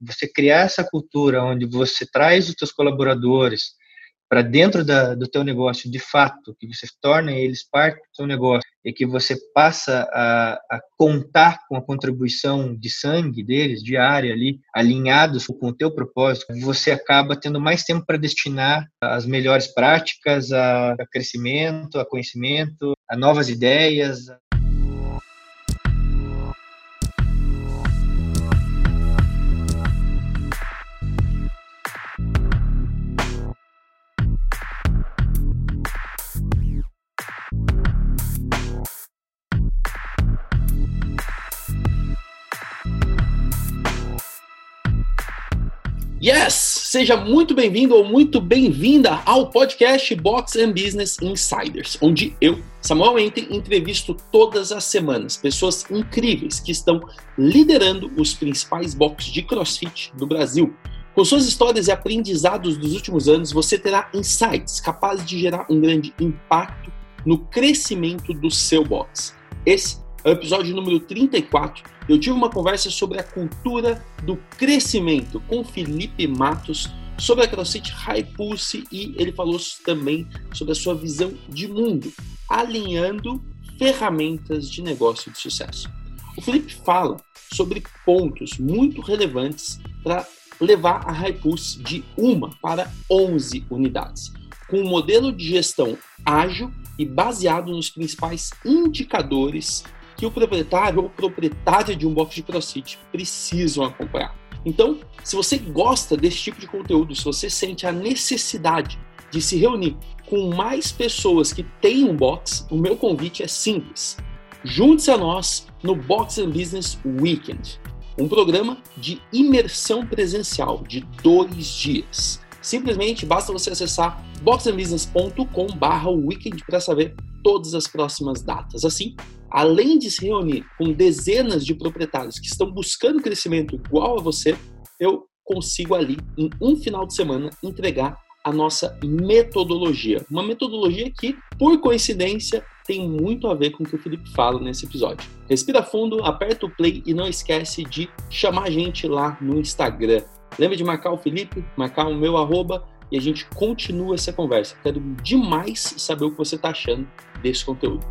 você criar essa cultura onde você traz os seus colaboradores para dentro da, do teu negócio de fato, que você torna eles parte do teu negócio e que você passa a, a, contar com a contribuição de sangue deles, diária ali, alinhados com o teu propósito, você acaba tendo mais tempo para destinar as melhores práticas, a, a crescimento, a conhecimento, a novas ideias, Seja muito bem-vindo ou muito bem-vinda ao podcast Box and Business Insiders, onde eu, Samuel Enten, entrevisto todas as semanas pessoas incríveis que estão liderando os principais boxes de CrossFit do Brasil. Com suas histórias e aprendizados dos últimos anos, você terá insights capazes de gerar um grande impacto no crescimento do seu box. Esse é o episódio número 34. Eu tive uma conversa sobre a cultura do crescimento com Felipe Matos sobre a CrossFit High Pulse e ele falou também sobre a sua visão de mundo, alinhando ferramentas de negócio de sucesso. O Felipe fala sobre pontos muito relevantes para levar a High Pulse de uma para 11 unidades, com um modelo de gestão ágil e baseado nos principais indicadores que o proprietário ou proprietária de um box de CrossFit precisam acompanhar. Então, se você gosta desse tipo de conteúdo, se você sente a necessidade de se reunir com mais pessoas que têm um box, o meu convite é simples. Junte-se a nós no Box and Business Weekend, um programa de imersão presencial de dois dias. Simplesmente basta você acessar boxandbusiness.com/weekend para saber todas as próximas datas. Assim, além de se reunir com dezenas de proprietários que estão buscando crescimento igual a você, eu consigo ali, em um final de semana, entregar a nossa metodologia. Uma metodologia que, por coincidência, tem muito a ver com o que o Felipe fala nesse episódio. Respira fundo, aperta o play e não esquece de chamar a gente lá no Instagram. Lembra de marcar o Felipe, marcar o meu arroba e a gente continua essa conversa. Quero demais saber o que você está achando desse conteúdo.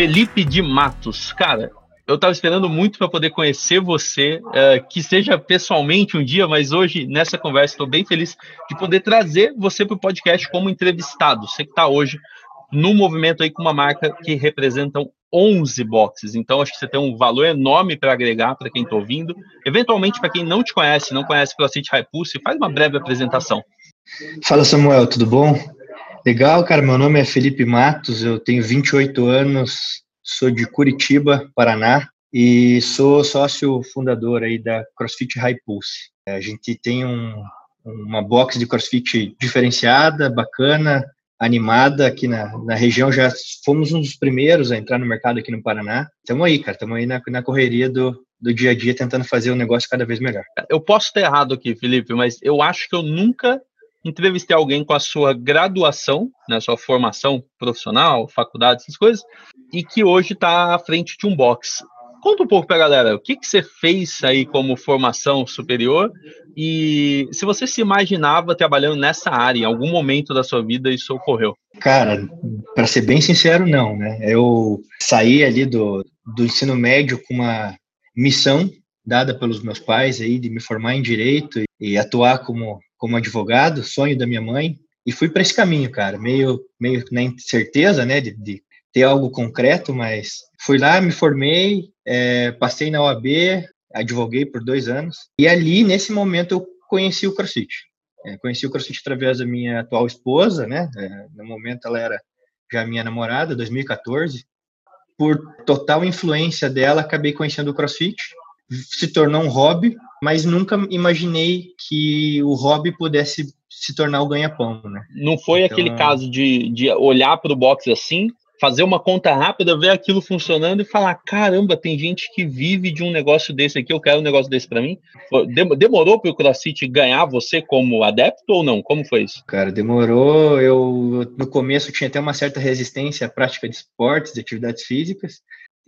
Felipe de Matos, cara, eu estava esperando muito para poder conhecer você, uh, que seja pessoalmente um dia, mas hoje, nessa conversa, estou bem feliz de poder trazer você para o podcast como entrevistado. Você que está hoje no movimento aí com uma marca que representam 11 boxes. Então, acho que você tem um valor enorme para agregar para quem está ouvindo. Eventualmente, para quem não te conhece, não conhece CrossFit High Pulse, faz uma breve apresentação. Fala, Samuel, tudo bom? Legal, cara. Meu nome é Felipe Matos, eu tenho 28 anos, sou de Curitiba, Paraná, e sou sócio fundador aí da CrossFit High Pulse. A gente tem um, uma box de CrossFit diferenciada, bacana, animada aqui na, na região. Já fomos um dos primeiros a entrar no mercado aqui no Paraná. Estamos aí, cara. Estamos aí na, na correria do, do dia a dia, tentando fazer o negócio cada vez melhor. Eu posso estar errado aqui, Felipe, mas eu acho que eu nunca entrevistei alguém com a sua graduação, né, sua formação profissional, faculdade, essas coisas, e que hoje está à frente de um box. Conta um pouco para a galera, o que, que você fez aí como formação superior e se você se imaginava trabalhando nessa área, em algum momento da sua vida isso ocorreu? Cara, para ser bem sincero, não, né? Eu saí ali do, do ensino médio com uma missão dada pelos meus pais aí de me formar em direito e atuar como como advogado, sonho da minha mãe, e fui para esse caminho, cara, meio meio na incerteza, né, de, de ter algo concreto, mas fui lá, me formei, é, passei na OAB, advoguei por dois anos, e ali, nesse momento, eu conheci o CrossFit. É, conheci o CrossFit através da minha atual esposa, né, é, no momento ela era já minha namorada, 2014, por total influência dela, acabei conhecendo o CrossFit, se tornou um hobby, mas nunca imaginei que o hobby pudesse se tornar o ganha-pão, né? Não foi então... aquele caso de, de olhar para o boxe assim fazer uma conta rápida, ver aquilo funcionando e falar: caramba, tem gente que vive de um negócio desse aqui, eu quero um negócio desse para mim? Demorou para o CrossFit ganhar você como adepto ou não? Como foi isso? Cara, demorou. Eu no começo tinha até uma certa resistência à prática de esportes, de atividades físicas.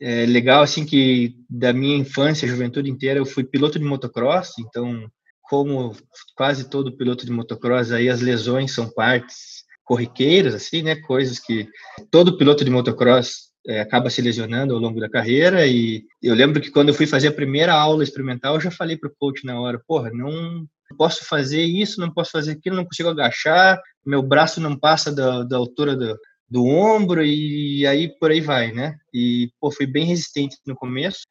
É legal assim que da minha infância, juventude inteira, eu fui piloto de motocross, então como quase todo piloto de motocross aí as lesões são partes corriqueiras, assim, né? Coisas que todo piloto de motocross é, acaba se lesionando ao longo da carreira. E eu lembro que quando eu fui fazer a primeira aula experimental, eu já falei para o coach na hora: porra, não posso fazer isso, não posso fazer aquilo, não consigo agachar, meu braço não passa da, da altura do, do ombro, e aí por aí vai, né? E, pô, fui bem resistente no começo,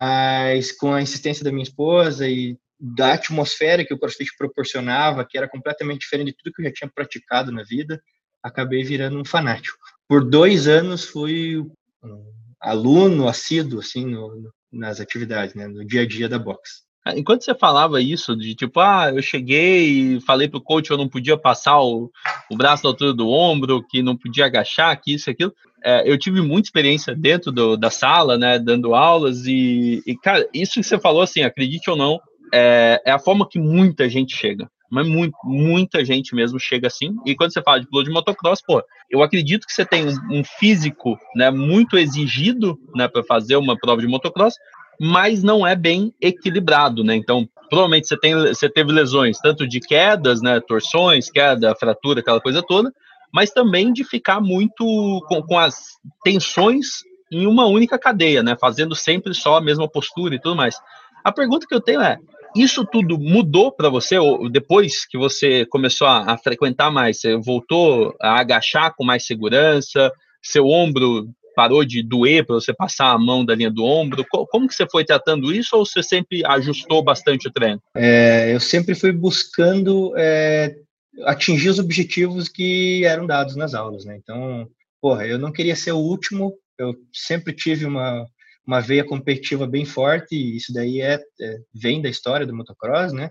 mas com a insistência da minha esposa e da atmosfera que o CrossFit proporcionava, que era completamente diferente de tudo que eu já tinha praticado na vida, acabei virando um fanático. Por dois anos fui um aluno assíduo assim no, nas atividades, né, no dia a dia da boxe. Ah, enquanto você falava isso, de tipo, ah, eu cheguei e falei pro coach que eu não podia passar o, o braço na altura do ombro, que não podia agachar, que isso, aquilo, é, eu tive muita experiência dentro do, da sala, né, dando aulas, e, e, cara, isso que você falou, assim, acredite ou não, é, é a forma que muita gente chega. Mas muito, muita gente mesmo chega assim. E quando você fala de piloto de motocross, pô, eu acredito que você tem um, um físico né, muito exigido né, para fazer uma prova de motocross, mas não é bem equilibrado, né? Então, provavelmente você, tem, você teve lesões, tanto de quedas, né, torções, queda, fratura, aquela coisa toda, mas também de ficar muito com, com as tensões em uma única cadeia, né? Fazendo sempre só a mesma postura e tudo mais. A pergunta que eu tenho é: isso tudo mudou para você ou depois que você começou a, a, frequentar mais? Você voltou a agachar com mais segurança? Seu ombro parou de doer para você passar a mão da linha do ombro? Como que você foi tratando isso ou você sempre ajustou bastante o treino? É, eu sempre fui buscando é, atingir os objetivos que eram dados nas aulas, né? Então, porra, eu não queria ser o último. Eu sempre tive uma uma veia competitiva bem forte, e isso daí é, é, vem da história do motocross, né?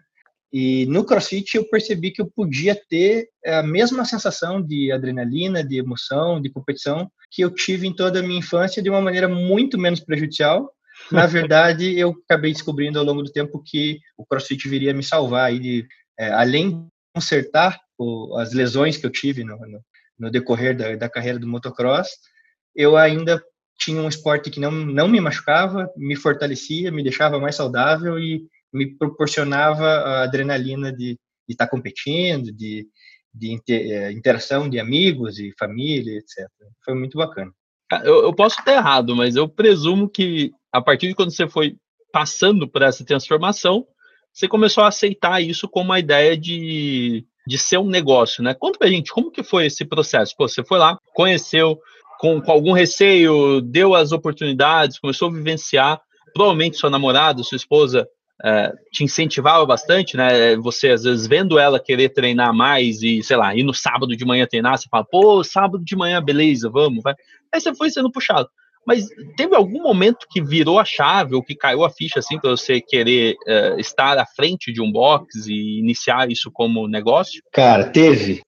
E no CrossFit eu percebi que eu podia ter a mesma sensação de adrenalina, de emoção, de competição que eu tive em toda a minha infância de uma maneira muito menos prejudicial. Na verdade, eu acabei descobrindo ao longo do tempo que o CrossFit viria me salvar aí de, é, além de consertar o, as lesões que eu tive no, no, no decorrer da, da carreira do motocross, eu ainda tinha um esporte que não, não me machucava, me fortalecia, me deixava mais saudável e me proporcionava a adrenalina de estar tá competindo, de, de é, interação de amigos e família, etc. Foi muito bacana. Ah, eu, eu posso estar errado, mas eu presumo que a partir de quando você foi passando por essa transformação, você começou a aceitar isso como uma ideia de, de ser um negócio, né? Conta pra gente, como que foi esse processo? Pô, você foi lá, conheceu, com, com algum receio, deu as oportunidades, começou a vivenciar. Provavelmente sua namorada, sua esposa é, te incentivava bastante, né? Você, às vezes, vendo ela querer treinar mais e, sei lá, ir no sábado de manhã treinar, você fala, pô, sábado de manhã, beleza, vamos, vai. Aí você foi sendo puxado. Mas teve algum momento que virou a chave ou que caiu a ficha, assim, para você querer é, estar à frente de um box e iniciar isso como negócio? Cara, teve.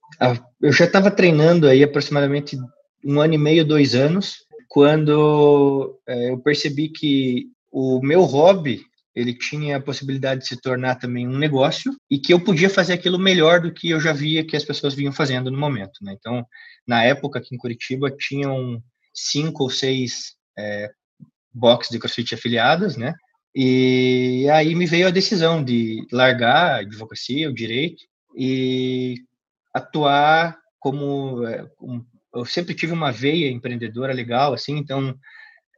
Eu já estava treinando aí aproximadamente um ano e meio, dois anos, quando é, eu percebi que o meu hobby ele tinha a possibilidade de se tornar também um negócio e que eu podia fazer aquilo melhor do que eu já via que as pessoas vinham fazendo no momento. Né? Então, na época aqui em Curitiba tinham cinco ou seis é, boxes de CrossFit afiliadas, né? E aí me veio a decisão de largar a advocacia, o direito e atuar como é, um eu sempre tive uma veia empreendedora legal, assim, então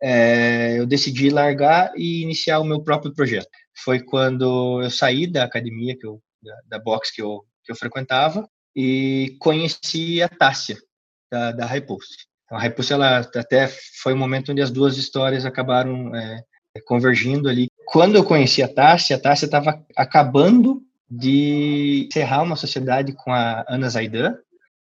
é, eu decidi largar e iniciar o meu próprio projeto. Foi quando eu saí da academia que eu, da, da box que eu, que eu frequentava e conheci a Tássia, da, da Repulse. Então, a Repulse, ela até foi um momento onde as duas histórias acabaram é, convergindo ali. Quando eu conheci a Tássia, a Tássia estava acabando de encerrar uma sociedade com a Ana Zaidan,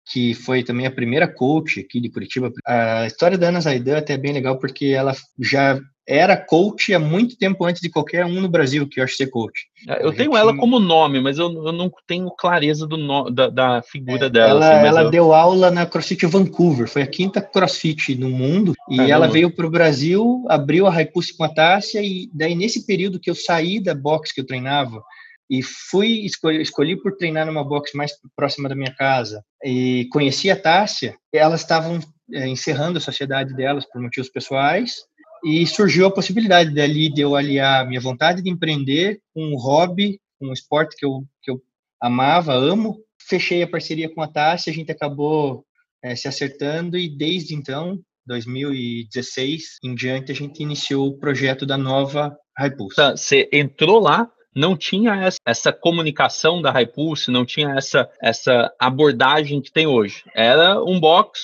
que foi também a primeira coach aqui de Curitiba. A história da Ana Zaidan é até é bem legal porque ela já era coach há muito tempo antes de qualquer um no Brasil que eu acho ser coach. É, eu tenho ela como nome, mas eu, eu não tenho clareza do no, da, da figura é, dela. Ela, assim, ela eu... deu aula na CrossFit Vancouver, foi a quinta CrossFit no mundo, e ela veio para o Brasil, abriu a Raipulse com a Tássia, e daí nesse período que eu saí da box que eu treinava, e fui escolhi, escolhi por treinar numa box mais próxima da minha casa e conheci a Tássia. Elas estavam é, encerrando a sociedade delas por motivos pessoais e surgiu a possibilidade dali de eu aliar minha vontade de empreender com um hobby, um esporte que eu, que eu amava, amo. Fechei a parceria com a Tássia, a gente acabou é, se acertando e desde então, 2016 em diante, a gente iniciou o projeto da nova Raipulse. Tá, você entrou lá não tinha essa, comunicação da Hypulse, não tinha essa, essa abordagem que tem hoje. Era um box,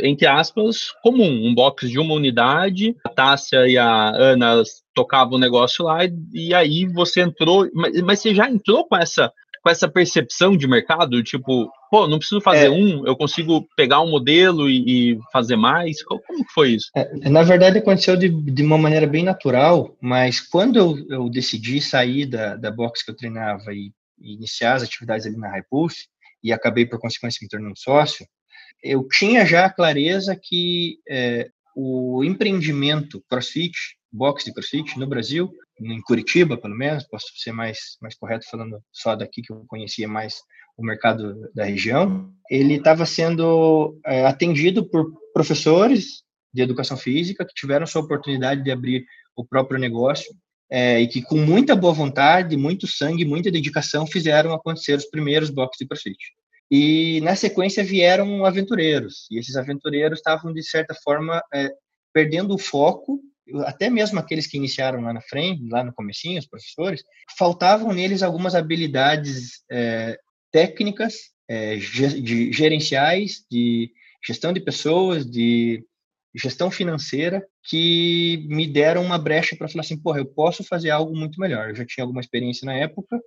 entre aspas, comum, um box de uma unidade. A Tássia e a Ana tocavam o negócio lá, e, e aí você entrou, mas, mas você já entrou com essa com essa percepção de mercado, tipo, pô, não preciso fazer é. um, eu consigo pegar um modelo e, e fazer mais? Como, como foi isso? É, na verdade, aconteceu de, de uma maneira bem natural, mas quando eu, eu decidi sair da, da box que eu treinava e, e iniciar as atividades ali na Hypulse, e acabei, por consequência, me tornando sócio, eu tinha já a clareza que é, o empreendimento CrossFit, box de CrossFit no Brasil, em Curitiba, pelo menos, posso ser mais, mais correto falando só daqui que eu conhecia mais o mercado da região, ele estava sendo é, atendido por professores de educação física que tiveram sua oportunidade de abrir o próprio negócio é, e que com muita boa vontade, muito sangue, muita dedicação fizeram acontecer os primeiros boxes de CrossFit. E na sequência vieram aventureiros e esses aventureiros estavam de certa forma é, perdendo o foco até mesmo aqueles que iniciaram lá na frente, lá no comecinho, os professores, faltavam neles algumas habilidades é, técnicas, é, de gerenciais, de gestão de pessoas, de gestão financeira, que me deram uma brecha para falar assim, porra, eu posso fazer algo muito melhor. Eu já tinha alguma experiência na época,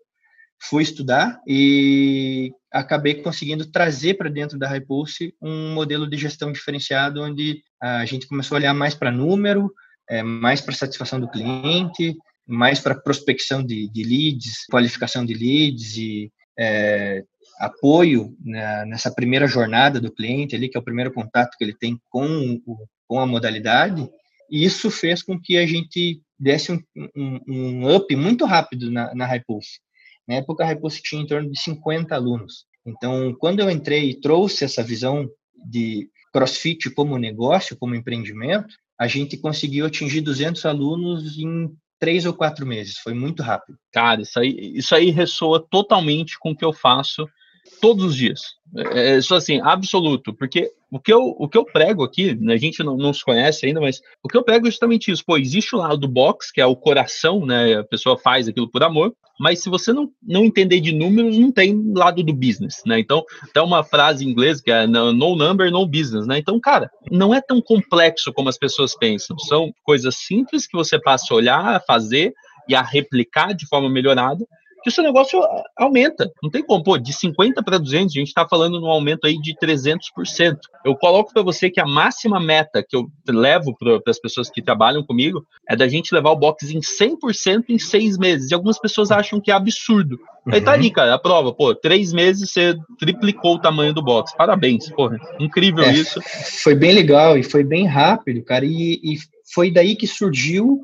fui estudar e acabei conseguindo trazer para dentro da Repulse um modelo de gestão diferenciado, onde a gente começou a olhar mais para número, é, mais para satisfação do cliente, mais para prospecção de, de, leads, qualificação de leads e é, apoio nessa primeira jornada do cliente ali, que é o primeiro contato que ele tem com, o, com a modalidade. E isso fez com que a gente desse um, um, um up muito rápido na, na Hypulse. Na época, a Hypulse tinha em torno de 50 alunos. Então, quando eu entrei e trouxe essa visão de CrossFit como negócio, como empreendimento, a gente conseguiu atingir 200 alunos em três ou quatro meses. Foi muito rápido. Cara, isso aí, isso aí ressoa totalmente com o que eu faço todos os dias. É, é, isso assim, absoluto, porque o que eu, o que eu prego aqui, né, a gente não, não se conhece ainda, mas o que eu prego é justamente isso. Pô, existe o lado do box, que é o coração, né? A pessoa faz aquilo por amor, mas se você não, não entender de números, não tem lado do business, né? Então, tem uma frase em inglês que é no number, no business, né? Então, cara, não é tão complexo como as pessoas pensam. São coisas simples que você passa a olhar, a fazer e a replicar de forma melhorada que o seu negócio aumenta. Não tem como, pô, de 50 para 200, a gente está falando num aumento aí de 300%. Eu coloco para você que a máxima meta que eu levo para as pessoas que trabalham comigo é da gente levar o box em 100% em seis meses. E algumas pessoas acham que é absurdo. Uhum. Aí tá ali, cara, a prova, pô, três meses você triplicou o tamanho do box. Parabéns, porra, incrível é, isso. Foi bem legal e foi bem rápido, cara, e, e foi daí que surgiu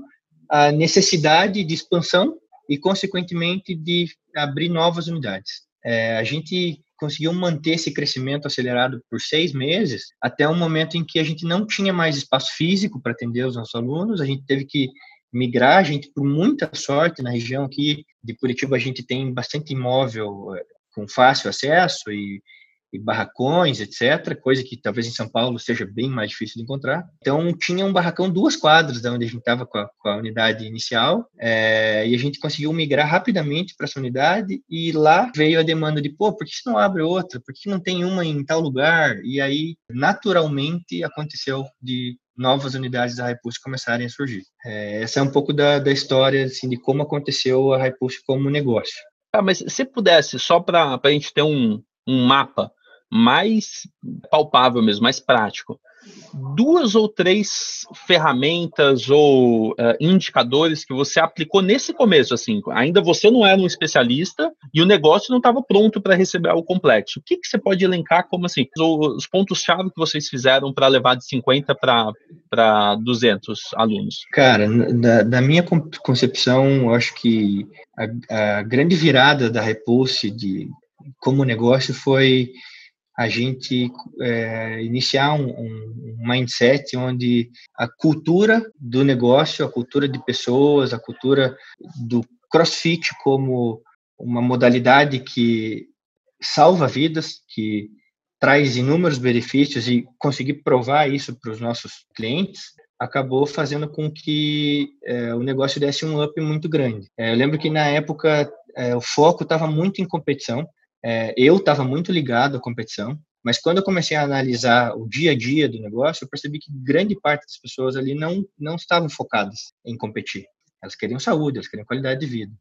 a necessidade de expansão e, consequentemente, de abrir novas unidades. É, a gente conseguiu manter esse crescimento acelerado por seis meses, até um momento em que a gente não tinha mais espaço físico para atender os nossos alunos, a gente teve que migrar, a gente, por muita sorte, na região aqui de Curitiba, a gente tem bastante imóvel é, com fácil acesso e e barracões, etc., coisa que talvez em São Paulo seja bem mais difícil de encontrar. Então, tinha um barracão duas quadras da onde a gente estava com, com, a unidade inicial, é, e a gente conseguiu migrar rapidamente para essa unidade, e lá veio a demanda de, pô, por que você não abre outra? Por que não tem uma em tal lugar? E aí, naturalmente, aconteceu de novas unidades da Raipulse começarem a surgir. É, essa é um pouco da, da história, assim, de como aconteceu a Raipulse como negócio. Ah, mas se pudesse, só para a gente ter um, um mapa, mais palpável mesmo, mais prático. duas ou três ferramentas ou uh, indicadores que você aplicou nesse começo, assim, ainda você não era um especialista e o negócio não estava pronto para receber algo complexo. O que, que você pode elencar como assim, os pontos-chave que vocês fizeram para levar de 50 para 200 alunos? Cara, da, minha concepção, eu acho que a, a grande virada da Repulse de como negócio foi a gente é, iniciar um, um, mindset onde a cultura do negócio, a cultura de pessoas, a cultura do CrossFit como uma modalidade que salva vidas, que traz inúmeros benefícios e conseguir provar isso para os nossos clientes, acabou fazendo com que é, o negócio desse um up muito grande. É, eu lembro que na época é, o foco estava muito em competição, é, eu estava muito ligado à competição, mas quando eu comecei a analisar o dia a dia do negócio, eu percebi que grande parte das pessoas ali não, não estavam focadas em competir. Elas queriam saúde, elas queriam qualidade de vida.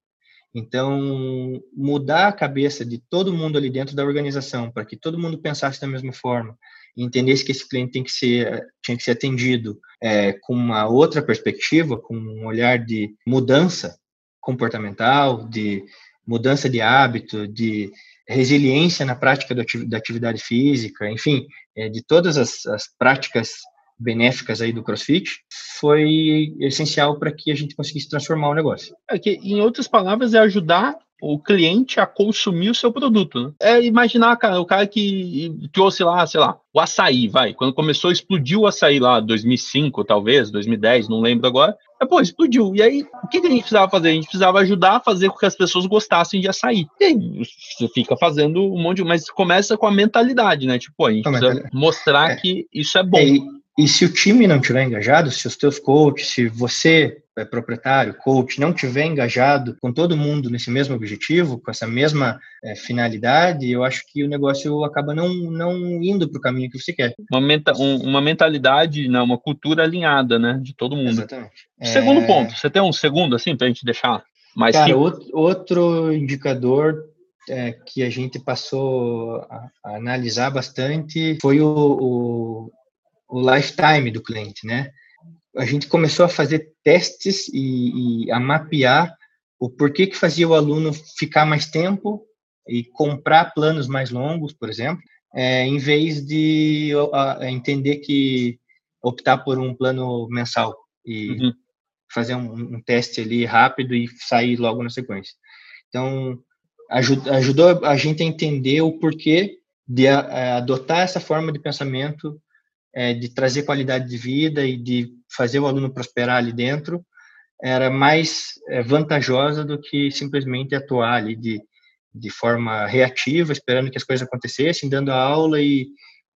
Então, mudar a cabeça de todo mundo ali dentro da organização, para que todo mundo pensasse da mesma forma, entendesse que esse cliente tem que ser, tinha que ser atendido é, com uma outra perspectiva, com um olhar de mudança comportamental, de mudança de hábito, de resiliência na prática da atividade física, enfim, é, de todas as, as práticas benéficas aí do CrossFit, foi essencial para que a gente conseguisse transformar o negócio. É que, em outras palavras, é ajudar o cliente a consumir o seu produto. Né? É imaginar, cara, o cara que trouxe lá, sei lá, o açaí, vai. Quando começou, explodiu o açaí lá, 2005, talvez, 2010, não lembro agora. É, pô, explodiu. E aí, o que, que a gente precisava fazer? A gente precisava ajudar a fazer com que as pessoas gostassem de açaí. E aí, você fica fazendo um monte de. Mas começa com a mentalidade, né? Tipo, a gente precisa mostrar é. que isso é bom. É, e se o time não tiver engajado, se os teus coaches, se você é proprietário, coach, não tiver engajado com todo mundo nesse mesmo objetivo, com essa mesma é, finalidade, eu acho que o negócio acaba não, não indo para o caminho que você quer. Uma, menta, um, uma mentalidade, não, uma cultura alinhada, né, de todo mundo. Exatamente. Segundo é... ponto, você tem um segundo assim para a gente deixar mais Cara, outro, outro indicador é, que a gente passou a, a analisar bastante foi o, o, o lifetime do cliente, né? A gente começou a fazer testes e, e a mapear o porquê que fazia o aluno ficar mais tempo e comprar planos mais longos, por exemplo, é, em vez de a, entender que optar por um plano mensal e uhum. fazer um, um, teste ali rápido e sair logo na sequência. Então, ajud, ajudou a gente a entender o porquê de a, a, adotar essa forma de pensamento é, de trazer qualidade de vida e de fazer o aluno prosperar ali dentro era mais é, vantajosa do que simplesmente atuar ali de, de forma reativa, esperando que as coisas acontecessem, dando a aula e,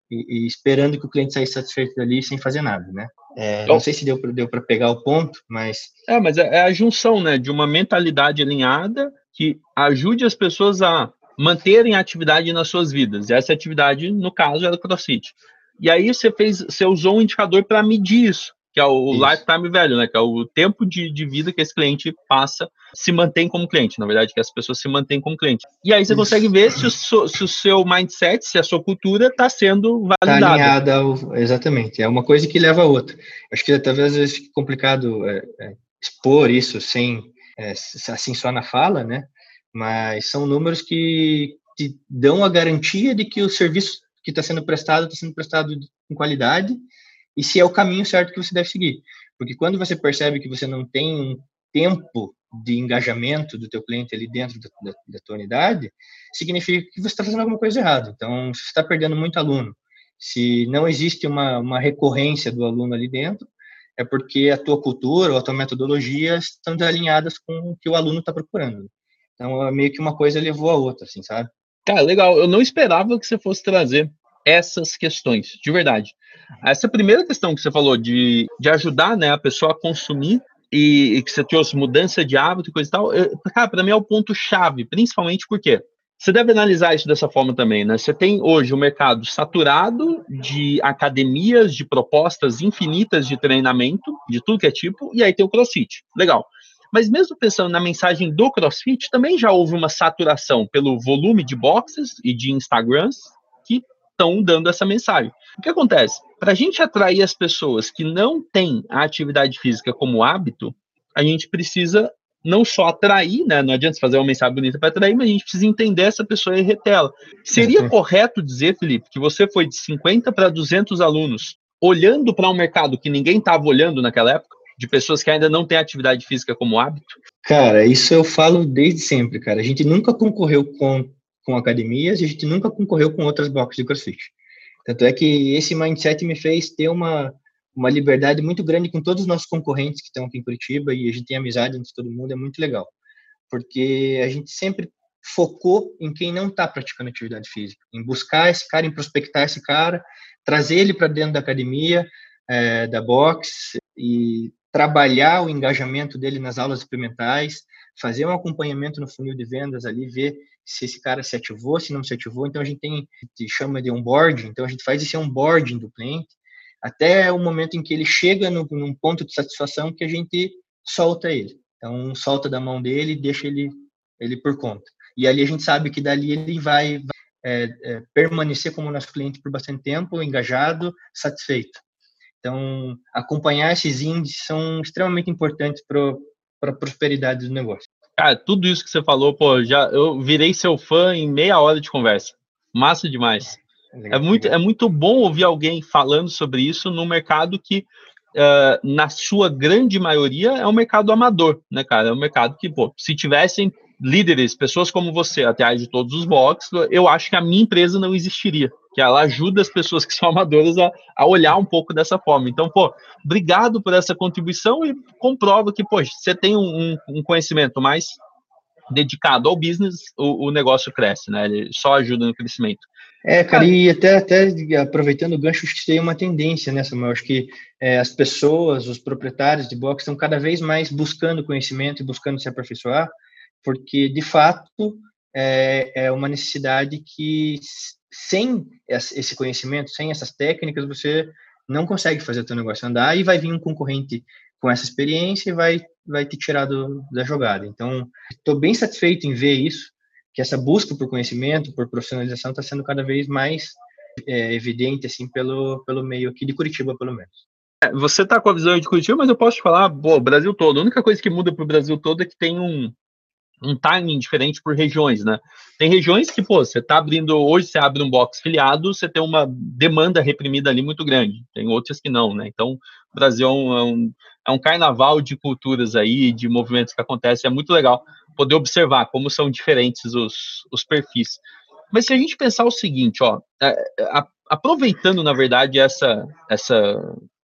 e, e esperando que o cliente saísse satisfeito dali sem fazer nada, né? É, não sei se deu, deu para pegar o ponto, mas... É, mas é, é a junção, né, de uma mentalidade alinhada que ajude as pessoas a manterem a atividade nas suas vidas. E essa atividade, no caso, era o CrossFit. E aí você fez, você usou um indicador para medir isso, que é o isso. lifetime value, né? Que é o tempo de, de vida que esse cliente passa, se mantém como cliente, na verdade, que as pessoas se mantêm como cliente. E aí você isso. consegue ver se o, se o, seu mindset, se a sua cultura está sendo validada. Tá alinhada, ao, exatamente. É uma coisa que leva a outra. Acho que talvez às vezes fique complicado é, é, expor isso sem é, assim só na fala, né? Mas são números que te dão a garantia de que o serviço que está sendo prestado está sendo prestado com qualidade e se é o caminho certo que você deve seguir. Porque quando você percebe que você não tem um tempo de engajamento do teu cliente ali dentro da, da, da tua unidade, significa que você está fazendo alguma coisa errada. Então, você está perdendo muito aluno. Se não existe uma, uma recorrência do aluno ali dentro, é porque a tua cultura ou a tua metodologia estão alinhadas com o que o aluno está procurando. Então, é meio que uma coisa levou a outra, assim, sabe? Cara, legal. Eu não esperava que você fosse trazer essas questões, de verdade. Essa primeira questão que você falou de, de ajudar né, a pessoa a consumir e, e que você trouxe mudança de hábito e coisa e tal, eu, cara, para mim é o ponto-chave, principalmente porque você deve analisar isso dessa forma também, né? Você tem hoje o um mercado saturado de academias, de propostas infinitas de treinamento, de tudo que é tipo, e aí tem o CrossFit. Legal. Mas mesmo pensando na mensagem do CrossFit, também já houve uma saturação pelo volume de boxes e de Instagrams que estão dando essa mensagem. O que acontece? Para a gente atrair as pessoas que não têm a atividade física como hábito, a gente precisa não só atrair, né? Não adianta fazer uma mensagem bonita para atrair, mas a gente precisa entender essa pessoa e retê-la. Seria uhum. correto dizer, Felipe, que você foi de 50 para 200 alunos, olhando para um mercado que ninguém estava olhando naquela época? De pessoas que ainda não têm atividade física como hábito? Cara, isso eu falo desde sempre, cara. A gente nunca concorreu com, com academias a gente nunca concorreu com outras boxes de crossfit. Tanto é que esse mindset me fez ter uma, uma liberdade muito grande com todos os nossos concorrentes que estão aqui em Curitiba e a gente tem amizade entre todo mundo, é muito legal. Porque a gente sempre focou em quem não está praticando atividade física, em buscar esse cara, em prospectar esse cara, trazer ele para dentro da academia, é, da box e trabalhar o engajamento dele nas aulas experimentais, fazer um acompanhamento no funil de vendas ali, ver se esse cara se ativou, se não se ativou. Então a gente tem, que chama de onboarding, então a gente faz esse onboarding do cliente até o momento em que ele chega no, num ponto de satisfação que a gente solta ele. Então solta da mão dele e deixa ele ele por conta. E ali a gente sabe que dali ele vai, vai é, é, permanecer como nosso cliente por bastante tempo, engajado, satisfeito. Então, acompanhar esses índices são extremamente importantes para a prosperidade do negócio. Cara, tudo isso que você falou, pô, já eu virei seu fã em meia hora de conversa. Massa demais. É, é muito, é muito bom ouvir alguém falando sobre isso no mercado que, uh, na sua grande maioria, é um mercado amador, né, cara? É um mercado que, pô, se tivessem líderes, pessoas como você, atrás de todos os boxes, eu acho que a minha empresa não existiria. Que ela ajuda as pessoas que são amadoras a, a olhar um pouco dessa forma. Então, pô, obrigado por essa contribuição e comprova que, pô, você tem um, um conhecimento mais dedicado ao business, o, o, negócio cresce, né? Ele só ajuda no crescimento. É, cara, e até, até aproveitando o gancho, acho que tem uma tendência né, eu acho que é, as pessoas, os proprietários de box estão cada vez mais buscando conhecimento e buscando se aperfeiçoar, porque de fato é, é uma necessidade que sem esse conhecimento, sem essas técnicas, você não consegue fazer o seu negócio andar e vai vir um concorrente com essa experiência e vai vai te tirar do, da jogada. Então, estou bem satisfeito em ver isso, que essa busca por conhecimento, por profissionalização está sendo cada vez mais é, evidente assim pelo pelo meio aqui de Curitiba, pelo menos. É, você está com a visão de Curitiba, mas eu posso te falar, o Brasil todo. A única coisa que muda para o Brasil todo é que tem um um timing diferente por regiões, né? Tem regiões que, pô, você tá abrindo, hoje você abre um box filiado, você tem uma demanda reprimida ali muito grande. Tem outras que não, né? Então, o Brasil é um, é um, é um carnaval de culturas aí, de movimentos que acontecem, é muito legal poder observar como são diferentes os, os perfis. Mas se a gente pensar o seguinte, ó, é, a, aproveitando, na verdade, essa, essa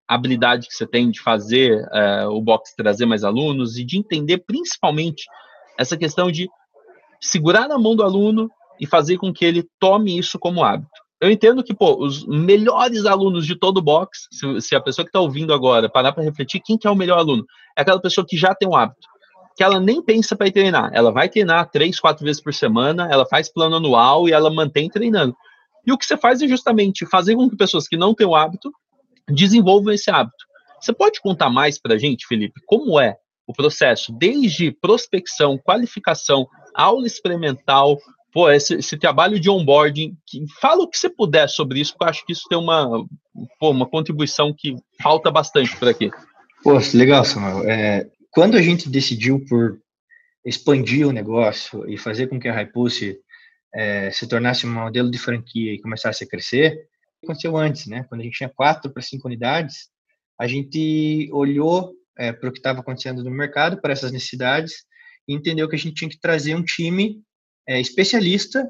habilidade que você tem de fazer é, o box trazer mais alunos e de entender principalmente essa questão de segurar na mão do aluno e fazer com que ele tome isso como hábito. Eu entendo que, pô, os melhores alunos de todo o box, se, se a pessoa que está ouvindo agora parar para refletir, quem que é o melhor aluno? É aquela pessoa que já tem um hábito, que ela nem pensa para treinar. Ela vai treinar três, quatro vezes por semana, ela faz plano anual e ela mantém treinando. E o que você faz é justamente fazer com que pessoas que não têm o hábito desenvolvam esse hábito. Você pode contar mais para a gente, Felipe, como é o processo, desde prospecção, qualificação, aula experimental, pô, esse, esse, trabalho de onboarding, que, fala o que você puder sobre isso, porque eu acho que isso tem uma, pô, uma contribuição que falta bastante por aqui. Pô, legal, Samuel. É, quando a gente decidiu por expandir o negócio e fazer com que a Hypulse é, se tornasse um modelo de franquia e começasse a crescer, aconteceu antes, né? Quando a gente tinha quatro para cinco unidades, a gente olhou é, para o que estava acontecendo no mercado, para essas necessidades, e entendeu que a gente tinha que trazer um time é, especialista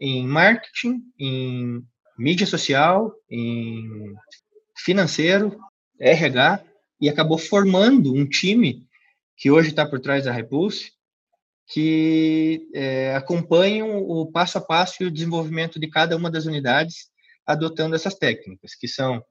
em marketing, em mídia social, em financeiro, RH, e acabou formando um time que hoje está por trás da Repulse, que é, o passo a passo e o desenvolvimento de cada uma das unidades, adotando essas técnicas, que são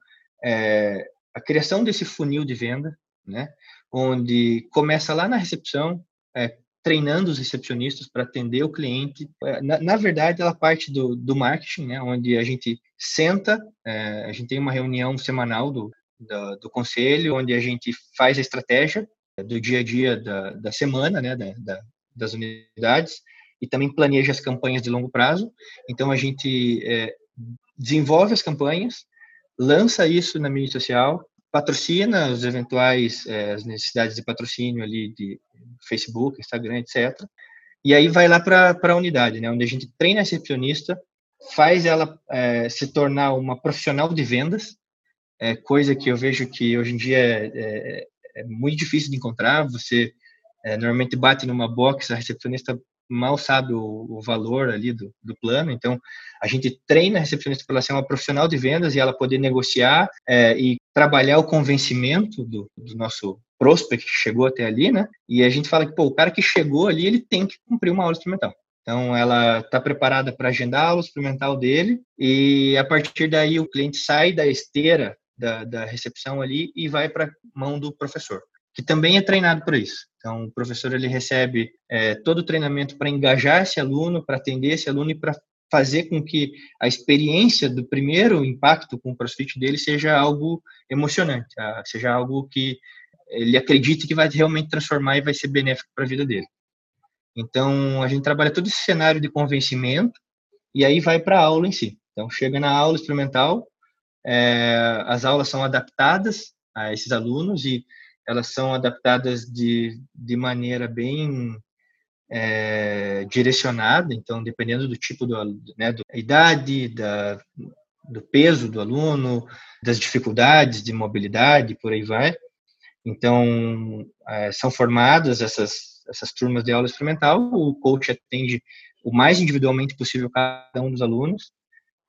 é, a criação desse funil de venda, né? Onde começa lá na recepção, é, treinando os recepcionistas para atender o cliente. É, na, na, verdade, ela parte do, do marketing, né? Onde a gente senta, é, a gente tem uma reunião semanal do, do, do, conselho, onde a gente faz a estratégia do dia a dia da, da semana, né? Da, da, das unidades e também planeja as campanhas de longo prazo. Então, a gente é, desenvolve as campanhas, lança isso na mídia social, patrocina os eventuais é, as necessidades de patrocínio ali de Facebook, Instagram, etc. E aí vai lá para a unidade, né, onde a gente treina a recepcionista, faz ela é, se tornar uma profissional de vendas, é, coisa que eu vejo que hoje em dia é, é, é muito difícil de encontrar. Você é, normalmente bate numa box, a recepcionista mal sabe o, o valor ali do, do, plano. Então, a gente treina a recepcionista para ela ser uma profissional de vendas e ela poder negociar é, e trabalhar o convencimento do, do, nosso prospect que chegou até ali, né? E a gente fala que, pô, o cara que chegou ali, ele tem que cumprir uma aula experimental. Então, ela está preparada para agendar a aula experimental dele e, a partir daí, o cliente sai da esteira da, da recepção ali e vai para a mão do professor, que também é treinado para isso. Então, o professor ele recebe é, todo o treinamento para engajar esse aluno, para atender esse aluno e para fazer com que a experiência do primeiro impacto com o CrossFit dele seja algo emocionante, tá? seja algo que ele acredite que vai realmente transformar e vai ser benéfico para a vida dele. Então, a gente trabalha todo esse cenário de convencimento e aí vai para a aula em si. Então, chega na aula experimental, é, as aulas são adaptadas a esses alunos e elas são adaptadas de, de maneira bem é, direcionada, então, dependendo do tipo do né, da idade, da, do peso do aluno, das dificuldades de mobilidade, por aí vai. Então, é, são formadas essas, essas turmas de aula experimental, o coach atende o mais individualmente possível cada um dos alunos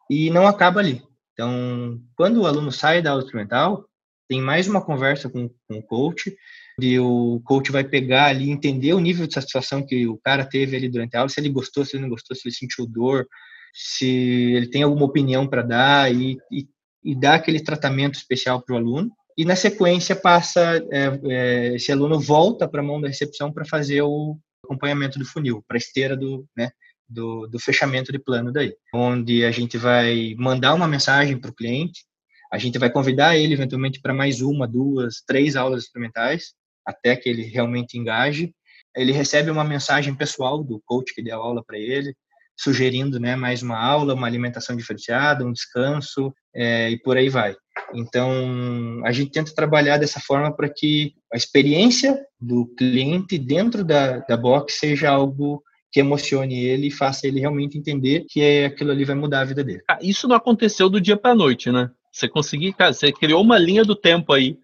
e não acaba ali. Então, quando o aluno sai da aula experimental, tem mais uma conversa com, com o coach, e o coach vai pegar ali, entender o nível de satisfação que o cara teve ali durante a aula, se ele gostou, se ele não gostou, se ele sentiu dor, se ele tem alguma opinião para dar e, e, e, dar aquele tratamento especial para o aluno. E na sequência passa, é, é, esse aluno volta para a mão da recepção para fazer o acompanhamento do funil, para a esteira do, né, do, do fechamento de plano daí, onde a gente vai mandar uma mensagem para o cliente, a gente vai convidar ele eventualmente para mais uma, duas, três aulas experimentais, até que ele realmente engaje. Ele recebe uma mensagem pessoal do coach que deu aula para ele, sugerindo né, mais uma aula, uma alimentação diferenciada, um descanso é, e por aí vai. Então, a gente tenta trabalhar dessa forma para que a experiência do cliente dentro da, da box seja algo que emocione ele e faça ele realmente entender que é, aquilo ali vai mudar a vida dele. Ah, isso não aconteceu do dia para a noite, né? Você conseguiu, cara, você criou uma linha do tempo aí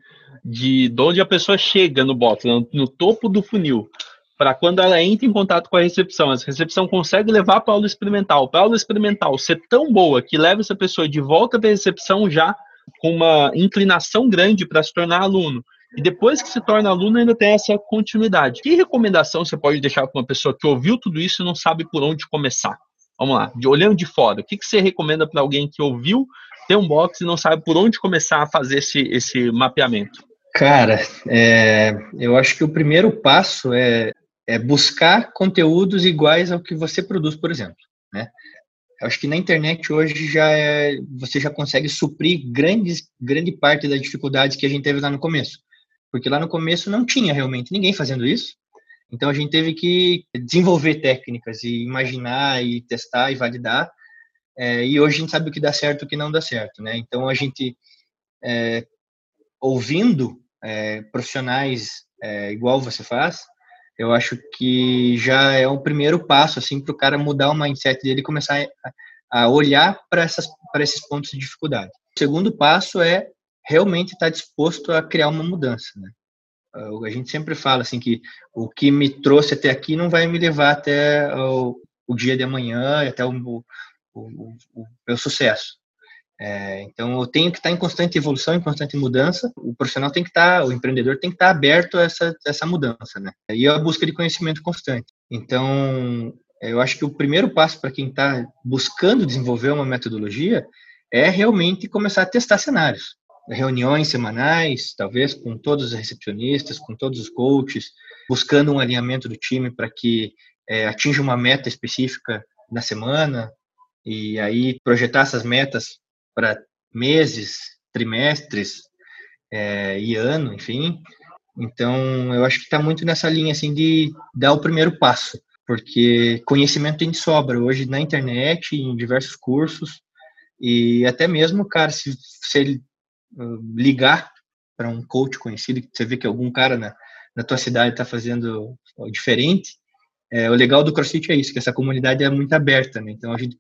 de, de onde a pessoa chega no box, no, no topo do funil, para quando ela entra em contato com a recepção, a recepção consegue levar para aula experimental, para aula experimental ser tão boa que leva essa pessoa de volta para a recepção já com uma inclinação grande para se tornar aluno. E depois que se torna aluno, ainda tem essa continuidade. Que recomendação você pode deixar para uma pessoa que ouviu tudo isso e não sabe por onde começar? Vamos lá, de, olhando de fora, o que, que você recomenda para alguém que ouviu ter um box e não sabe por onde começar a fazer esse, esse mapeamento? Cara, é, eu acho que o primeiro passo é, é buscar conteúdos iguais ao que você produz, por exemplo. Né? Eu acho que na internet hoje já é, você já consegue suprir grandes, grande parte das dificuldades que a gente teve lá no começo porque lá no começo não tinha realmente ninguém fazendo isso. Então a gente teve que desenvolver técnicas e imaginar e testar e validar. É, e hoje a gente sabe o que dá certo e o que não dá certo, né? Então a gente é, ouvindo é, profissionais é, igual você faz, eu acho que já é o primeiro passo assim para o cara mudar o mindset dele e começar a, a olhar para essas para esses pontos de dificuldade. O segundo passo é realmente está disposto a criar uma mudança, né? A gente sempre fala assim que o que me trouxe até aqui não vai me levar até o, o dia de amanhã, até o, o, o, meu sucesso. É, então eu tenho que estar em constante evolução, em constante mudança. O profissional tem que estar, o empreendedor tem que estar aberto a essa, essa mudança, né? E a busca de conhecimento constante. Então eu acho que o primeiro passo para quem está buscando desenvolver uma metodologia é realmente começar a testar cenários reuniões semanais, talvez com todos os recepcionistas, com todos os coaches, buscando um alinhamento do time para que é, atinja uma meta específica na semana e aí projetar essas metas para meses, trimestres é, e ano, enfim. Então, eu acho que está muito nessa linha assim de dar o primeiro passo, porque conhecimento tem de sobra hoje na internet, em diversos cursos, E até mesmo, cara, se, se ele ligar para um coach conhecido, que você vê que algum cara na, na tua cidade está fazendo diferente, é, o legal do CrossFit é isso, que essa comunidade é muito aberta, né? Então a gente,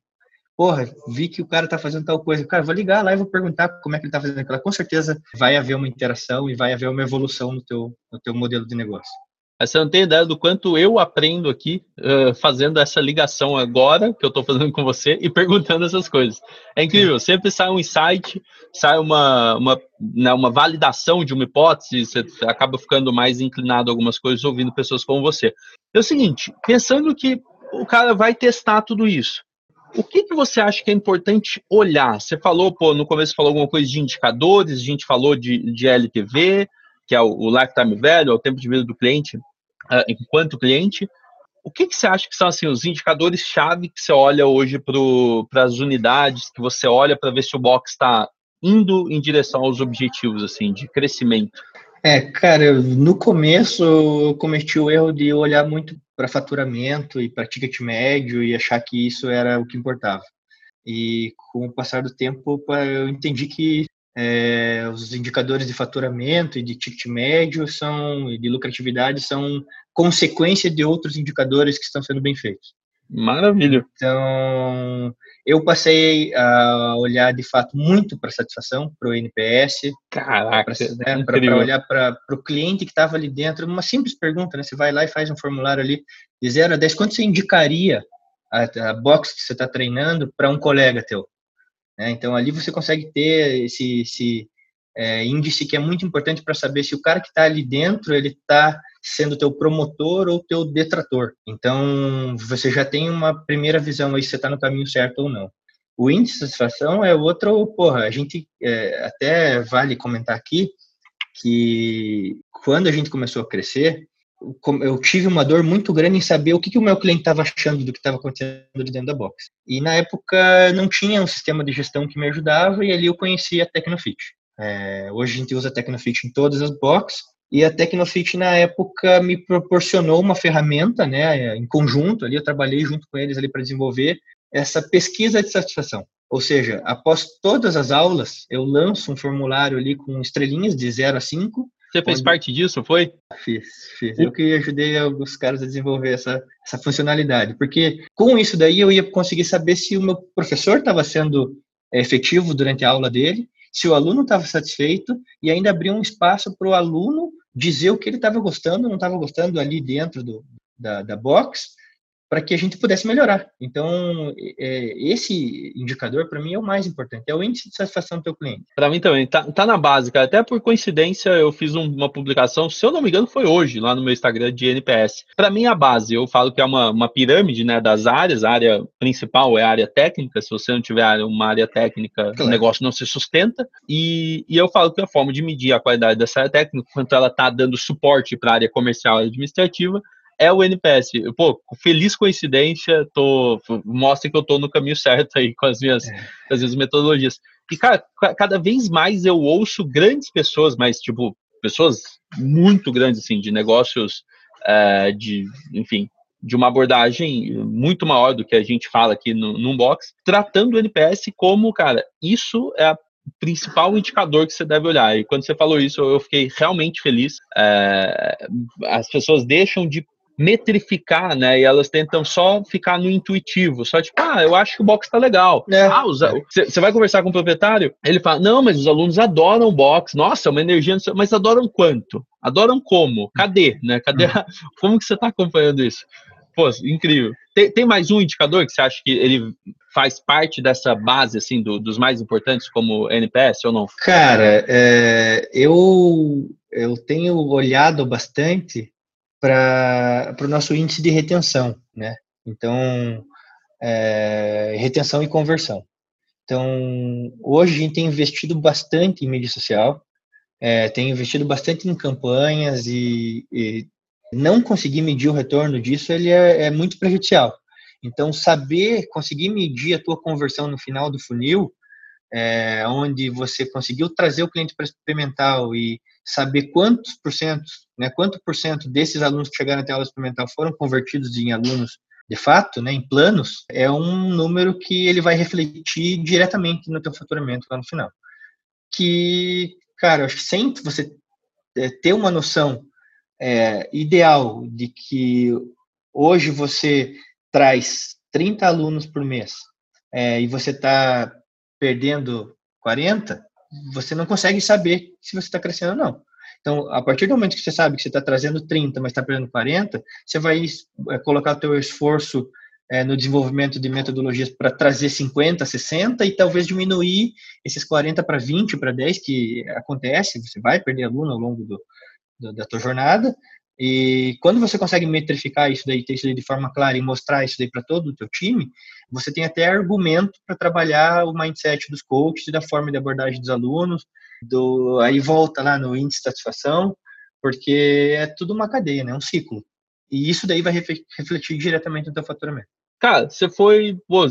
porra, vi que o cara tá fazendo tal coisa, cara, vou ligar lá e vou perguntar como é que ele tá fazendo aquela. Com certeza vai haver uma interação e vai haver uma evolução no teu, no teu modelo de negócio. Você não tem ideia do quanto eu aprendo aqui uh, fazendo essa ligação agora que eu estou fazendo com você e perguntando essas coisas. É incrível, sempre sai um insight, sai uma, uma, né, uma validação de uma hipótese, você acaba ficando mais inclinado a algumas coisas ouvindo pessoas como você. É o seguinte, pensando que o cara vai testar tudo isso, o que, que você acha que é importante olhar? Você falou, pô, no começo falou alguma coisa de indicadores, a gente falou de, de LTV, que é o, o lifetime value, é o tempo de vida do cliente uh, enquanto cliente. O que, que você acha que são assim, os indicadores-chave que você olha hoje para as unidades, que você olha para ver se o box está indo em direção aos objetivos assim de crescimento? É, cara, no começo eu cometi o erro de olhar muito para faturamento e para ticket médio e achar que isso era o que importava. E com o passar do tempo eu entendi que é, os indicadores de faturamento e de ticket médio são de lucratividade são consequência de outros indicadores que estão sendo bem feitos. Maravilha. Então, eu passei a olhar de fato muito para satisfação, para o NPS. Caraca, né, para olhar para o cliente que estava ali dentro. Uma simples pergunta, né? Você vai lá e faz um formulário ali de 0 a 10. Quanto você indicaria a, a box que você está treinando para um colega teu? Né? Então, ali você consegue ter esse, esse é, índice que é muito importante para saber se o cara que está ali dentro, ele está sendo teu promotor ou teu detrator. Então, você já tem uma primeira visão aí se está no caminho certo ou não. O índice de satisfação é outro, porra, a gente é, até vale comentar aqui que quando a gente começou a crescer, eu tive uma dor muito grande em saber o que, que o meu cliente estava achando do que estava acontecendo dentro da box. E na época não tinha um sistema de gestão que me ajudava e ali eu conheci a Tecnofit. É, hoje a gente usa Tecnofit em todas as boxes e a Tecnofit na época me proporcionou uma ferramenta, né, em conjunto ali eu trabalhei junto com eles ali para desenvolver essa pesquisa de satisfação. Ou seja, após todas as aulas, eu lanço um formulário ali com estrelinhas de 0 a 5 você fez parte disso, foi? Fiz, fiz. Eu que ajudei alguns caras a desenvolver essa, essa funcionalidade. Porque com isso daí eu ia conseguir saber se o meu professor estava sendo é, efetivo durante a aula dele, se o aluno estava satisfeito e ainda abrir um espaço para o aluno dizer o que ele estava gostando, não estava gostando ali dentro do, da, da box, para que a gente pudesse melhorar. Então, é, esse indicador, para mim, é o mais importante, é o índice de satisfação do teu cliente. Para mim também, tá, tá na base, cara. Até por coincidência, eu fiz um, uma publicação, se eu não me engano, foi hoje, lá no meu Instagram de NPS. Para mim, a base, eu falo que é uma, uma pirâmide né, das áreas, a área principal é a área técnica, se você não tiver uma área técnica, claro. o negócio não se sustenta, e, e eu falo que a forma de medir a qualidade dessa área técnica, quanto ela está dando suporte para a área comercial e administrativa, é o NPS. Pô, feliz coincidência, tô, mostra que eu tô no caminho certo aí com as minhas, é. as minhas metodologias. E, cara, cada vez mais eu ouço grandes pessoas, mas, tipo, pessoas muito grandes, assim, de negócios, é, de, enfim, de uma abordagem muito maior do que a gente fala aqui no, num box, tratando o NPS como, cara, isso é a principal indicador que você deve olhar. E quando você falou isso, eu fiquei realmente feliz. É, as pessoas deixam de metrificar, né? E elas tentam só ficar no intuitivo, só tipo, ah, eu acho que o box tá legal. É. Ah, você vai conversar com o proprietário? Ele fala, não, mas os alunos adoram o box. Nossa, é uma energia, mas adoram quanto? Adoram como? Cadê, né? Cadê? A... Como que você tá acompanhando isso? Pô, incrível. Tem, tem, mais um indicador que você acha que ele faz parte dessa base, assim, do, dos mais importantes, como NPS ou não? Cara, é, eu, eu tenho olhado bastante para o nosso índice de retenção, né? Então, é, retenção e conversão. Então, hoje a gente tem investido bastante em mídia social, é, tem investido bastante em campanhas e, e, não conseguir medir o retorno disso ele é, é, muito prejudicial. Então, saber conseguir medir a tua conversão no final do funil, é, onde você conseguiu trazer o cliente para experimental e saber quantos por cento, né, quanto por cento desses alunos que chegaram até a aula experimental foram convertidos em alunos de fato, né, em planos, é um número que ele vai refletir diretamente no teu faturamento lá no final. Que, cara, acho que sem você é, ter uma noção é, ideal de que hoje você traz 30 alunos por mês é, e você está perdendo 40, você não consegue saber se você está crescendo ou não. Então, a partir do momento que você sabe que você está trazendo 30, mas está perdendo 40, você vai é, colocar o teu esforço é, no desenvolvimento de metodologias para trazer 50, 60 e talvez diminuir esses 40 para 20, para 10, que acontece, você vai perder aluno ao longo do, do, da tua jornada, e quando você consegue metrificar isso daí, ter isso daí de forma clara e mostrar isso daí para todo o teu time, você tem até argumento para trabalhar o mindset dos coaches da forma de abordagem dos alunos, do aí volta lá no índice de satisfação, porque é tudo uma cadeia, né, um ciclo. E isso daí vai refletir diretamente no teu faturamento. Cara, você foi pô,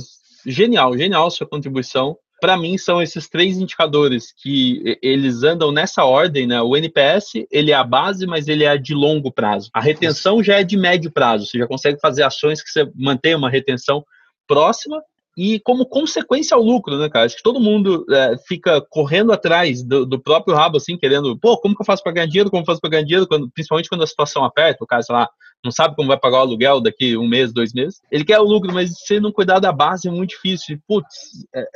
genial, genial sua contribuição para mim são esses três indicadores que eles andam nessa ordem, né? O NPS, ele é a base, mas ele é de longo prazo. A retenção já é de médio prazo, você já consegue fazer ações que você mantém uma retenção próxima e como consequência ao lucro, né, cara? Acho que todo mundo é, fica correndo atrás do, do, próprio rabo, assim, querendo, pô, como que eu faço para ganhar dinheiro? Como eu faço para ganhar dinheiro? Quando, principalmente quando a situação aperta, o sei lá, não sabe como vai pagar o aluguel daqui um mês, dois meses. Ele quer o lucro, mas se não cuidar da base é muito difícil. E, putz, é,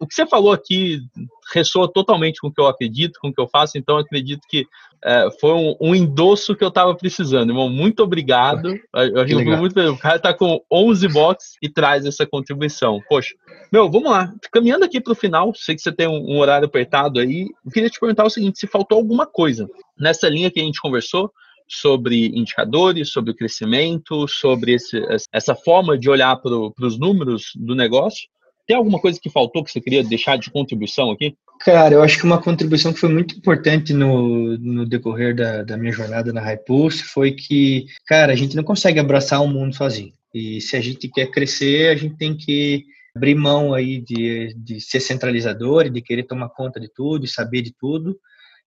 o que você falou aqui ressoa totalmente com o que eu acredito, com o que eu faço, então acredito que é, foi um, um, endosso que eu estava precisando, irmão. Muito obrigado. Eu, eu muito O cara está com 11 box e traz essa contribuição. Poxa, meu, vamos lá. Caminhando aqui para o final, sei que você tem um, um horário apertado aí. Eu queria te perguntar o seguinte: se faltou alguma coisa nessa linha que a gente conversou, sobre indicadores, sobre o crescimento, sobre esse, essa forma de olhar para os números do negócio. Tem alguma coisa que faltou que você queria deixar de contribuição aqui? Cara, eu acho que uma contribuição que foi muito importante no, no decorrer da, da minha jornada na Hypulse foi que, cara, a gente não consegue abraçar o mundo sozinho. E se a gente quer crescer, a gente tem que abrir mão aí de, de ser centralizador de querer tomar conta de tudo, e saber de tudo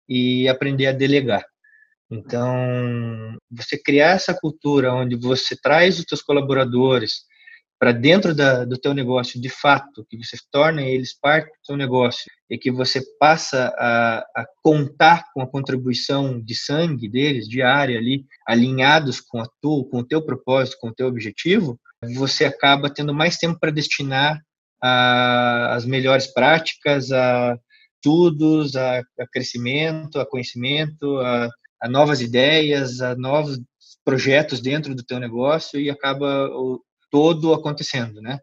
e aprender a delegar. Então, você criar essa cultura onde você traz os seus colaboradores para dentro da, do teu negócio de fato, que você torna eles parte do teu negócio e que você passa a, a contar com a contribuição de sangue deles, diária ali, alinhados com a tua, com o teu propósito, com o teu objetivo, você acaba tendo mais tempo para destinar as melhores práticas, a estudos, a, a crescimento, a conhecimento, a a novas ideias, a novos projetos dentro do teu negócio e acaba o, todo acontecendo, né?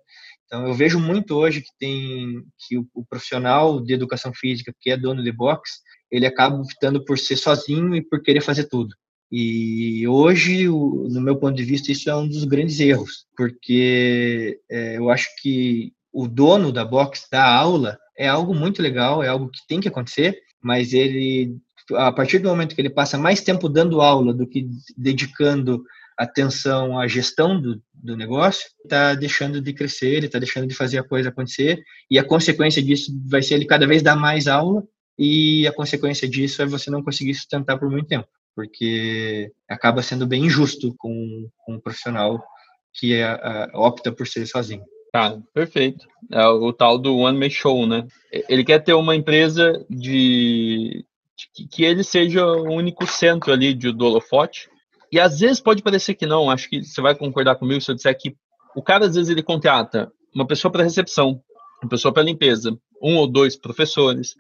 Então eu vejo muito hoje que tem que o, o, profissional de educação física que é dono de box, ele acaba optando por ser sozinho e por querer fazer tudo. E hoje, no meu ponto de vista, isso é um dos grandes erros, porque é, eu acho que o dono da box da aula é algo muito legal, é algo que tem que acontecer, mas ele a partir do momento que ele passa mais tempo dando aula do que dedicando atenção à gestão do, do negócio, está deixando de crescer, ele está deixando de fazer a coisa acontecer, e a consequência disso vai ser ele cada vez dar mais aula, e a consequência disso é você não conseguir sustentar por muito tempo, porque acaba sendo bem injusto com, com um profissional que é, a, opta por ser sozinho. Cara, perfeito. É o tal do One Man Show, né? Ele quer ter uma empresa de que, que ele seja o único centro ali de, do holofote. E às vezes pode parecer que não, acho que você vai concordar comigo se eu disser que o cara às vezes ele contrata uma pessoa para recepção, uma pessoa para limpeza, um ou dois professores.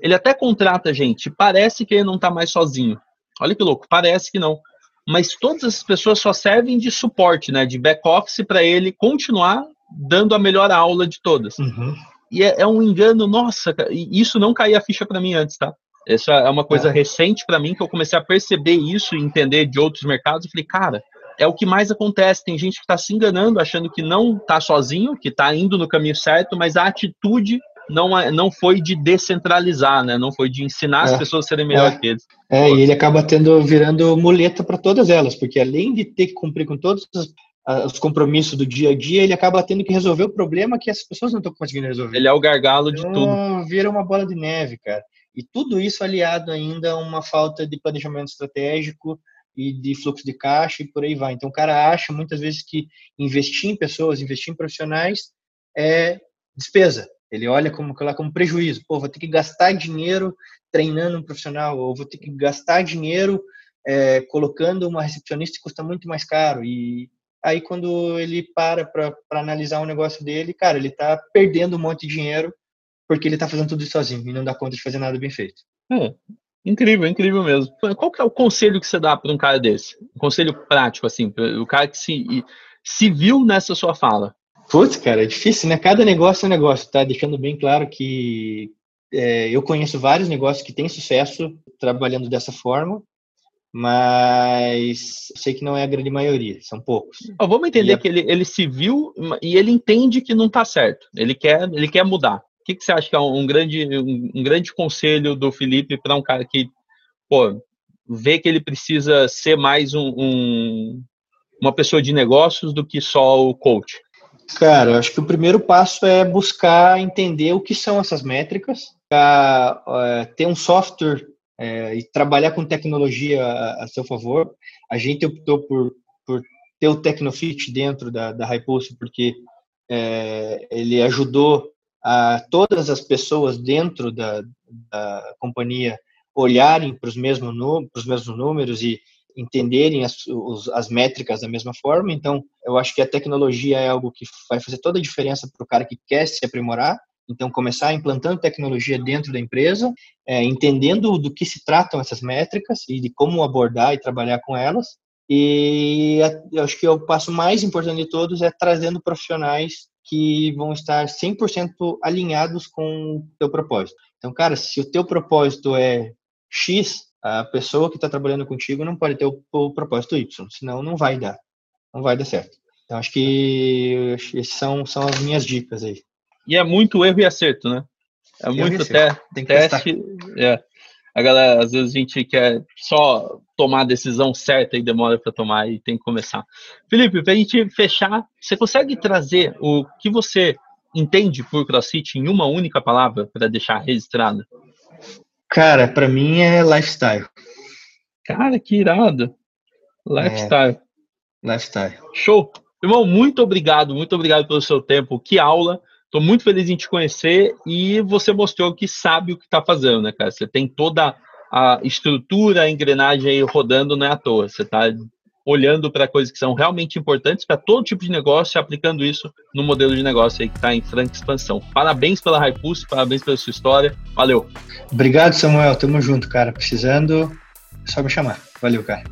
Ele até contrata gente, parece que ele não está mais sozinho. Olha que louco, parece que não. Mas todas essas pessoas só servem de suporte, né, de back office para ele continuar dando a melhor aula de todas. Uhum. E é, é, um engano, nossa, isso não caía a ficha para mim antes, tá? Essa é uma coisa é. recente para mim que eu comecei a perceber isso e entender de outros mercados. Eu falei, cara, é o que mais acontece. Tem gente que está se enganando, achando que não está sozinho, que está indo no caminho certo, mas a atitude não, é, não foi de descentralizar, né? Não foi de ensinar é, as pessoas a serem melhores é, que eles. É, e ele acaba tendo virando muleta para todas elas, porque além de ter que cumprir com todos os, os, compromissos do dia a dia, ele acaba tendo que resolver o problema que as pessoas não estão conseguindo resolver. Ele é o gargalo de então, tudo. Vira uma bola de neve, cara. E tudo isso aliado ainda a uma falta de planejamento estratégico, e de fluxo de caixa e por aí vai. Então o cara acha muitas vezes que investir em pessoas, investir em profissionais é despesa. Ele olha como como prejuízo. Pô, vou ter que gastar dinheiro treinando um profissional, ou vou ter que gastar dinheiro é, colocando uma recepcionista que custa muito mais caro. E aí quando ele para para analisar o negócio dele, cara, ele está perdendo um monte de dinheiro porque ele está fazendo tudo isso sozinho e não dá conta de fazer nada bem feito. É, incrível, incrível mesmo. Qual que é o conselho que você dá para um cara desse? Um conselho prático, assim, para o cara que se, se viu nessa sua fala. Putz, cara, é difícil, né? Cada negócio é um negócio, tá? Deixando bem claro que é, eu conheço vários negócios que têm sucesso trabalhando dessa forma, mas sei que não é a grande maioria, são poucos. Oh, vamos entender que ele, ele se viu e ele entende que não está certo, ele quer, ele quer mudar. Que, que você acha que é um grande, um, um grande conselho do Felipe para um cara que pô, vê que ele precisa ser mais um, um, uma pessoa de negócios do que só o coach? Cara, acho que o primeiro passo é buscar entender o que são essas métricas, pra, ter um software é, e trabalhar com tecnologia a, a, seu favor. A gente optou por, por ter o Tecnofit dentro da, da Hypulse porque é, ele ajudou a todas as pessoas dentro da, da companhia olharem para os mesmos, mesmos números e entenderem as, os, as métricas da mesma forma. Então, eu acho que a tecnologia é algo que vai fazer toda a diferença para o cara que quer se aprimorar. Então, começar implantando tecnologia dentro da empresa, é, entendendo do que se tratam essas métricas e de como abordar e trabalhar com elas. E eu acho que o passo mais importante de todos é trazendo profissionais que vão estar 100% alinhados com o teu propósito. Então, cara, se o teu propósito é X, a pessoa que está trabalhando contigo não pode ter o, o, propósito Y, senão não vai dar, não vai dar certo. Então, acho que esses são, são as minhas dicas aí. E é muito erro e acerto, né? É muito te Tem que teste. É. A galera, às vezes a gente quer só tomar a decisão certa e demora para tomar e tem que começar. Felipe, para a gente fechar, você consegue trazer o que você entende por CrossFit em uma única palavra para deixar registrado? Cara, para mim é lifestyle. Cara, que irado. Lifestyle. É, lifestyle. Show. Irmão, muito obrigado, muito obrigado pelo seu tempo. Que aula. Estou muito feliz em te conhecer e você mostrou que sabe o que está fazendo, né, cara? Você tem toda a estrutura, a engrenagem aí rodando, não é à toa. Você está olhando para coisas que são realmente importantes para todo tipo de negócio e aplicando isso no modelo de negócio aí que está em franca expansão. Parabéns pela Hypulse, parabéns pela sua história. Valeu. Obrigado, Samuel. Tamo junto, cara. Precisando, é só me chamar. Valeu, cara.